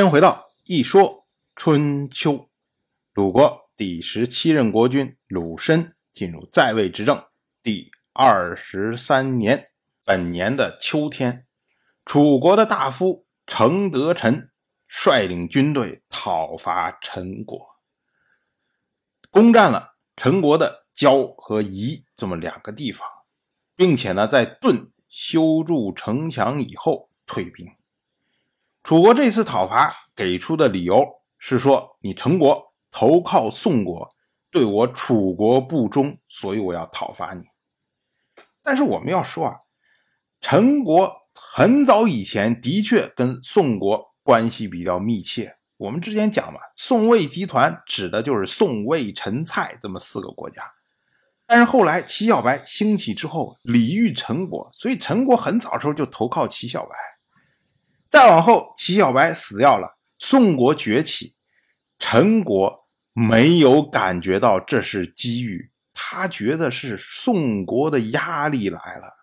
先回到一说春秋。鲁国第十七任国君鲁申进入在位执政第二十三年，本年的秋天，楚国的大夫程德臣率领军队讨伐陈国，攻占了陈国的郊和夷这么两个地方，并且呢，在顿修筑城墙以后退兵。楚国这次讨伐给出的理由是说，你陈国投靠宋国，对我楚国不忠，所以我要讨伐你。但是我们要说啊，陈国很早以前的确跟宋国关系比较密切。我们之前讲嘛，宋魏集团指的就是宋魏陈蔡这么四个国家。但是后来齐小白兴起之后，礼遇陈国，所以陈国很早时候就投靠齐小白。再往后，齐小白死掉了，宋国崛起，陈国没有感觉到这是机遇，他觉得是宋国的压力来了，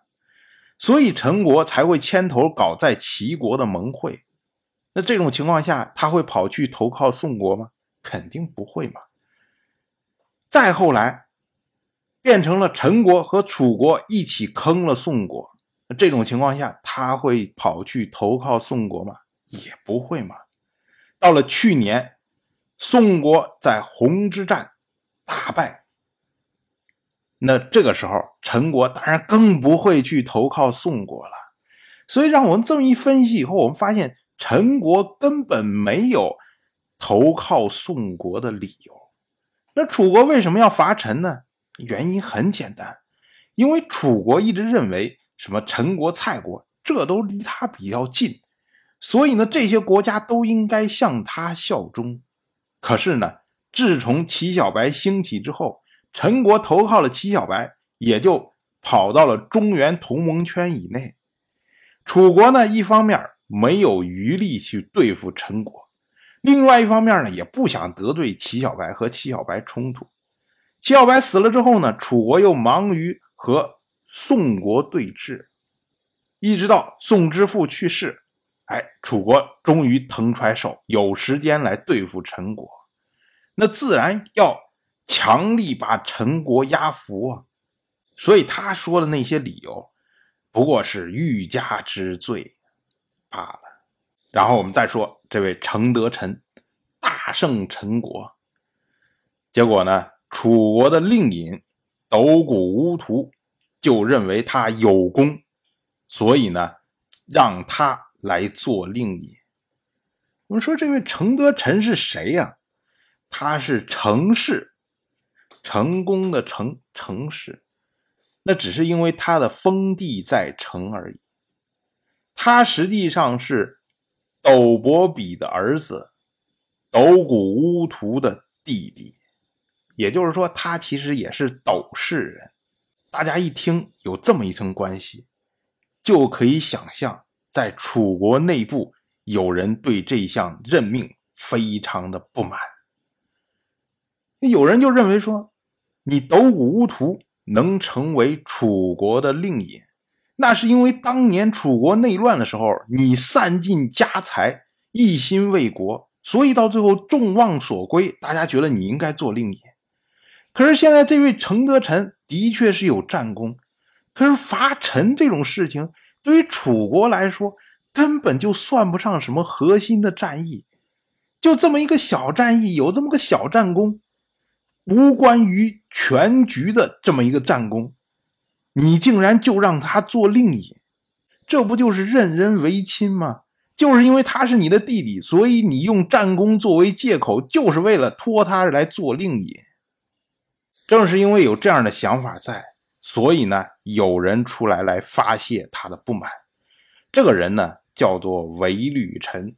所以陈国才会牵头搞在齐国的盟会。那这种情况下，他会跑去投靠宋国吗？肯定不会嘛。再后来，变成了陈国和楚国一起坑了宋国。这种情况下，他会跑去投靠宋国吗？也不会嘛。到了去年，宋国在鸿之战大败，那这个时候，陈国当然更不会去投靠宋国了。所以，让我们这么一分析以后，我们发现陈国根本没有投靠宋国的理由。那楚国为什么要伐陈呢？原因很简单，因为楚国一直认为。什么陈国、蔡国，这都离他比较近，所以呢，这些国家都应该向他效忠。可是呢，自从齐小白兴起之后，陈国投靠了齐小白，也就跑到了中原同盟圈以内。楚国呢，一方面没有余力去对付陈国，另外一方面呢，也不想得罪齐小白和齐小白冲突。齐小白死了之后呢，楚国又忙于和。宋国对峙，一直到宋之父去世，哎，楚国终于腾出来手，有时间来对付陈国，那自然要强力把陈国压服啊。所以他说的那些理由，不过是欲加之罪罢了。然后我们再说这位程德臣大胜陈国，结果呢，楚国的令尹斗谷乌图。就认为他有功，所以呢，让他来做令尹。我们说这位承德臣是谁呀？他是成氏，成功的成成氏，那只是因为他的封地在成而已。他实际上是斗伯比的儿子，斗谷乌图的弟弟，也就是说，他其实也是斗氏人。大家一听有这么一层关系，就可以想象，在楚国内部有人对这项任命非常的不满。有人就认为说，你斗谷乌图能成为楚国的令尹，那是因为当年楚国内乱的时候，你散尽家财，一心为国，所以到最后众望所归，大家觉得你应该做令尹。可是现在这位承德臣。的确是有战功，可是伐陈这种事情对于楚国来说根本就算不上什么核心的战役，就这么一个小战役，有这么个小战功，无关于全局的这么一个战功，你竟然就让他做令尹，这不就是任人唯亲吗？就是因为他是你的弟弟，所以你用战功作为借口，就是为了托他来做令尹。正是因为有这样的想法在，所以呢，有人出来来发泄他的不满。这个人呢，叫做韦履臣，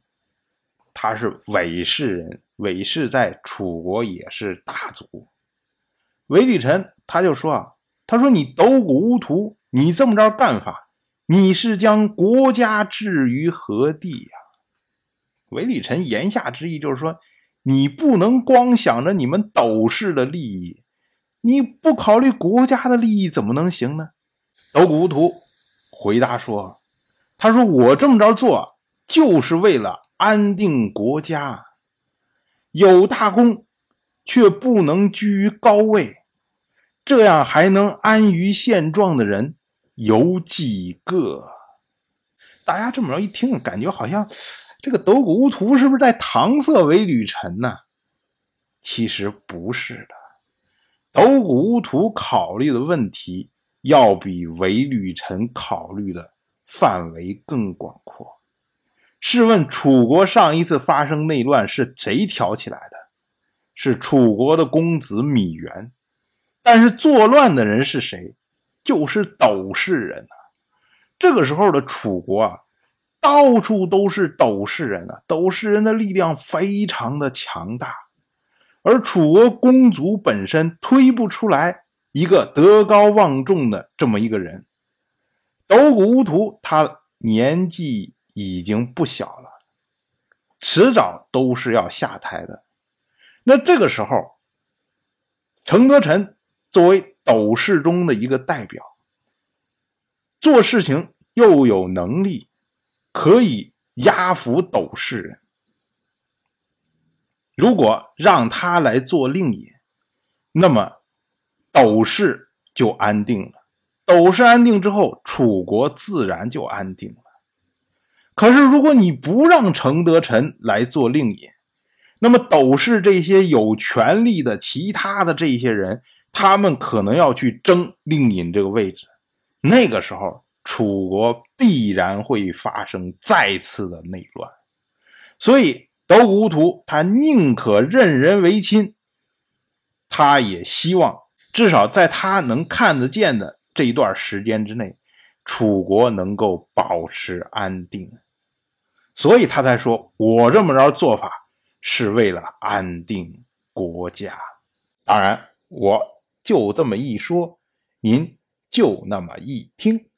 他是韦氏人，韦氏在楚国也是大族。韦履臣他就说啊，他说你斗谷乌图，你这么着干法，你是将国家置于何地呀？韦履臣言下之意就是说，你不能光想着你们斗氏的利益。你不考虑国家的利益怎么能行呢？斗谷图回答说：“他说我这么着做，就是为了安定国家。有大功，却不能居于高位，这样还能安于现状的人有几个？大家这么着一听，感觉好像这个斗古乌图是不是在搪塞韦履臣呢？其实不是的，斗谷乌图考虑的问题要比韦履臣考虑的范围更广阔。试问楚国上一次发生内乱是谁挑起来的？是楚国的公子芈原。但是作乱的人是谁？就是斗氏人啊！这个时候的楚国啊，到处都是斗氏人啊，斗氏人的力量非常的强大，而楚国公族本身推不出来一个德高望重的这么一个人。斗谷乌图他年纪。已经不小了，迟早都是要下台的。那这个时候，程德臣作为斗士中的一个代表，做事情又有能力，可以压服斗士人。如果让他来做令尹，那么斗士就安定了。斗士安定之后，楚国自然就安定了。可是，如果你不让程德臣来做令尹，那么斗氏这些有权力的其他的这些人，他们可能要去争令尹这个位置。那个时候，楚国必然会发生再次的内乱。所以，斗谷图他宁可任人唯亲，他也希望至少在他能看得见的这一段时间之内，楚国能够保持安定。所以他才说：“我这么着做法是为了安定国家。”当然，我就这么一说，您就那么一听。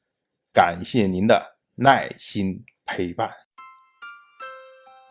感谢您的耐心陪伴。